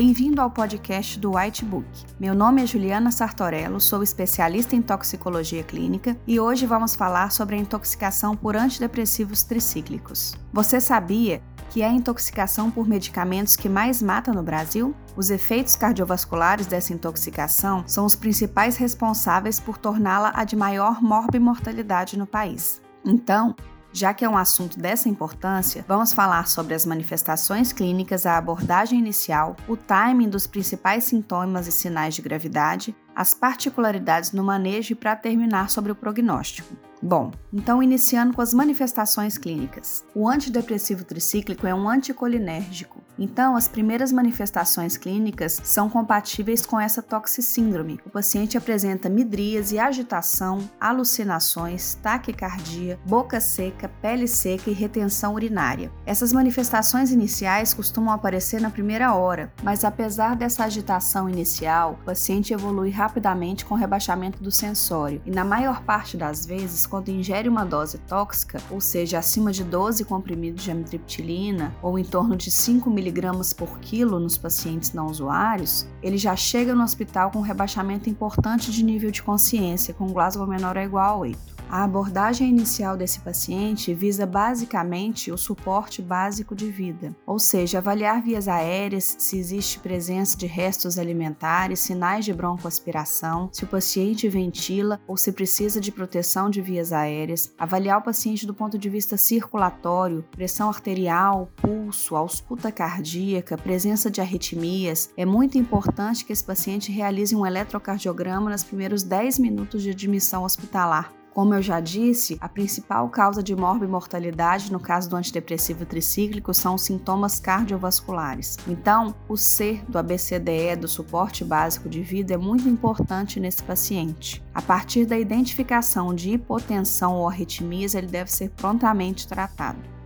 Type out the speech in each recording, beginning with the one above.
Bem-vindo ao podcast do White Book. Meu nome é Juliana Sartorello, sou especialista em toxicologia clínica e hoje vamos falar sobre a intoxicação por antidepressivos tricíclicos. Você sabia que é a intoxicação por medicamentos que mais mata no Brasil? Os efeitos cardiovasculares dessa intoxicação são os principais responsáveis por torná-la a de maior morbimortalidade no país. Então, já que é um assunto dessa importância, vamos falar sobre as manifestações clínicas, a abordagem inicial, o timing dos principais sintomas e sinais de gravidade, as particularidades no manejo e para terminar sobre o prognóstico. Bom, então iniciando com as manifestações clínicas. O antidepressivo tricíclico é um anticolinérgico. Então, as primeiras manifestações clínicas são compatíveis com essa toxicíndrome. O paciente apresenta midríase, agitação, alucinações, taquicardia, boca seca, pele seca e retenção urinária. Essas manifestações iniciais costumam aparecer na primeira hora, mas apesar dessa agitação inicial, o paciente evolui rapidamente com rebaixamento do sensório e na maior parte das vezes quando ingere uma dose tóxica, ou seja, acima de 12 comprimidos de amitriptilina ou em torno de 5 mg por quilo nos pacientes não usuários, ele já chega no hospital com um rebaixamento importante de nível de consciência, com Glasgow menor ou igual a 8. A abordagem inicial desse paciente visa basicamente o suporte básico de vida, ou seja, avaliar vias aéreas, se existe presença de restos alimentares, sinais de broncoaspiração, se o paciente ventila ou se precisa de proteção de vias aéreas, avaliar o paciente do ponto de vista circulatório, pressão arterial, pulso, ausculta cardíaca, presença de arritmias. É muito importante que esse paciente realize um eletrocardiograma nos primeiros 10 minutos de admissão hospitalar como eu já disse, a principal causa de morbimortalidade no caso do antidepressivo tricíclico são os sintomas cardiovasculares. Então, o C do ABCDE, do suporte básico de vida, é muito importante nesse paciente. A partir da identificação de hipotensão ou arritmias, ele deve ser prontamente tratado.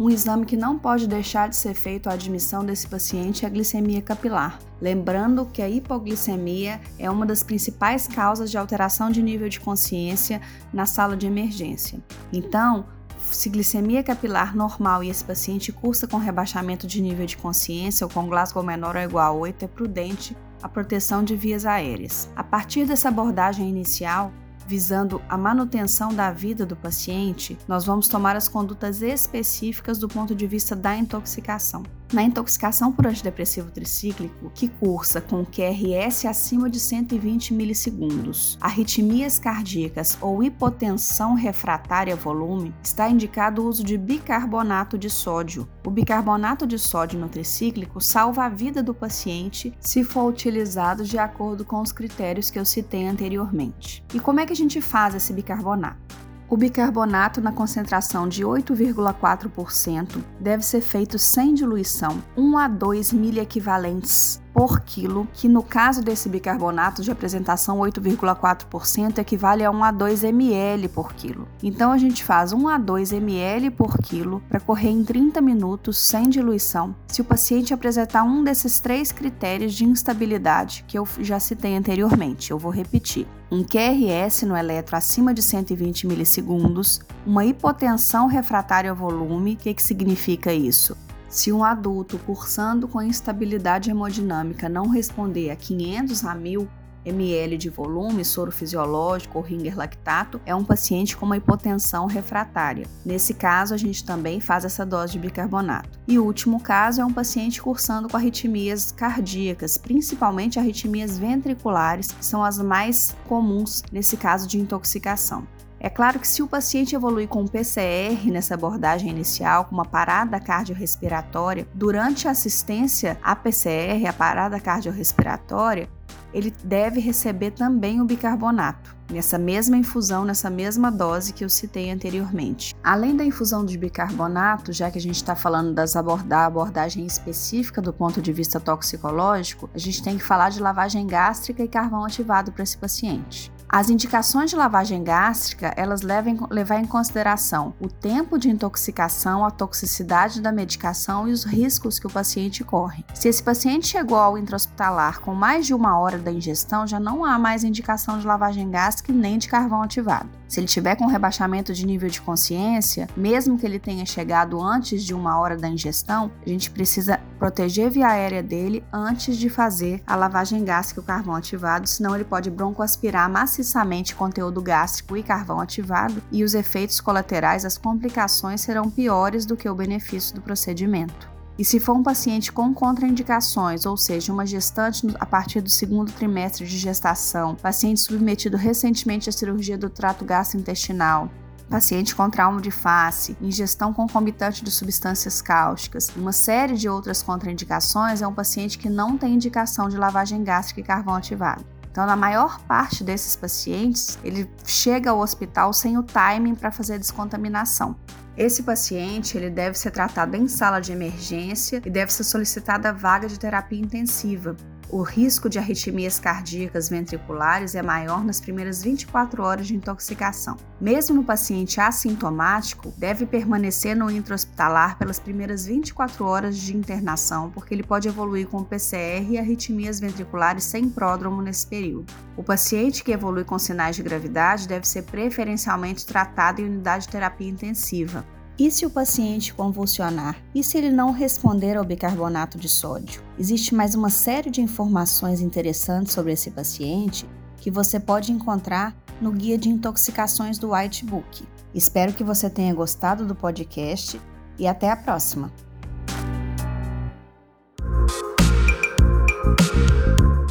Um exame que não pode deixar de ser feito à admissão desse paciente é a glicemia capilar. Lembrando que a hipoglicemia é uma das principais causas de alteração de nível de consciência na sala de emergência. Então, se glicemia capilar normal e esse paciente cursa com rebaixamento de nível de consciência ou com Glasgow menor ou igual a 8, é prudente a proteção de vias aéreas. A partir dessa abordagem inicial, visando a manutenção da vida do paciente, nós vamos tomar as condutas específicas do ponto de vista da intoxicação. Na intoxicação por antidepressivo tricíclico, que cursa com QRS acima de 120 milissegundos, arritmias cardíacas ou hipotensão refratária volume, está indicado o uso de bicarbonato de sódio. O bicarbonato de sódio no tricíclico salva a vida do paciente se for utilizado de acordo com os critérios que eu citei anteriormente. E como é que a gente faz esse bicarbonato? O bicarbonato na concentração de 8,4% deve ser feito sem diluição, 1 a 2 miliequivalentes por quilo, que no caso desse bicarbonato de apresentação 8,4% equivale a 1 a 2 ml por quilo. Então a gente faz 1 a 2 ml por quilo para correr em 30 minutos sem diluição, se o paciente apresentar um desses três critérios de instabilidade que eu já citei anteriormente. Eu vou repetir. Um QRS no eletro acima de 120 milissegundos, uma hipotensão refratária ao volume. O que, que significa isso? Se um adulto cursando com instabilidade hemodinâmica não responder a 500 a 1000 ml de volume, soro fisiológico ou ringer lactato, é um paciente com uma hipotensão refratária. Nesse caso, a gente também faz essa dose de bicarbonato. E o último caso é um paciente cursando com arritmias cardíacas, principalmente arritmias ventriculares, que são as mais comuns nesse caso de intoxicação. É claro que se o paciente evoluir com PCR nessa abordagem inicial, com uma parada cardiorrespiratória, durante a assistência à PCR, a parada cardiorrespiratória, ele deve receber também o bicarbonato, nessa mesma infusão, nessa mesma dose que eu citei anteriormente. Além da infusão de bicarbonato, já que a gente está falando das abordar, abordagem específica do ponto de vista toxicológico, a gente tem que falar de lavagem gástrica e carvão ativado para esse paciente. As indicações de lavagem gástrica, elas levam levar em consideração o tempo de intoxicação, a toxicidade da medicação e os riscos que o paciente corre. Se esse paciente chegou ao intra-hospitalar com mais de uma hora da ingestão, já não há mais indicação de lavagem gástrica nem de carvão ativado. Se ele tiver com rebaixamento de nível de consciência, mesmo que ele tenha chegado antes de uma hora da ingestão, a gente precisa proteger via aérea dele antes de fazer a lavagem gástrica e o carvão ativado, senão ele pode broncoaspirar maciçamente conteúdo gástrico e carvão ativado e os efeitos colaterais, as complicações serão piores do que o benefício do procedimento. E se for um paciente com contraindicações, ou seja, uma gestante a partir do segundo trimestre de gestação, paciente submetido recentemente à cirurgia do trato gastrointestinal, paciente com trauma de face, ingestão concomitante de substâncias cáusticas, uma série de outras contraindicações, é um paciente que não tem indicação de lavagem gástrica e carvão ativado. Então, na maior parte desses pacientes, ele chega ao hospital sem o timing para fazer a descontaminação. Esse paciente ele deve ser tratado em sala de emergência e deve ser solicitada vaga de terapia intensiva. O risco de arritmias cardíacas ventriculares é maior nas primeiras 24 horas de intoxicação. Mesmo no paciente assintomático, deve permanecer no intra-hospitalar pelas primeiras 24 horas de internação, porque ele pode evoluir com PCR e arritmias ventriculares sem pródromo nesse período. O paciente que evolui com sinais de gravidade deve ser preferencialmente tratado em unidade de terapia intensiva. E se o paciente convulsionar? E se ele não responder ao bicarbonato de sódio? Existe mais uma série de informações interessantes sobre esse paciente que você pode encontrar no Guia de Intoxicações do White Book. Espero que você tenha gostado do podcast e até a próxima!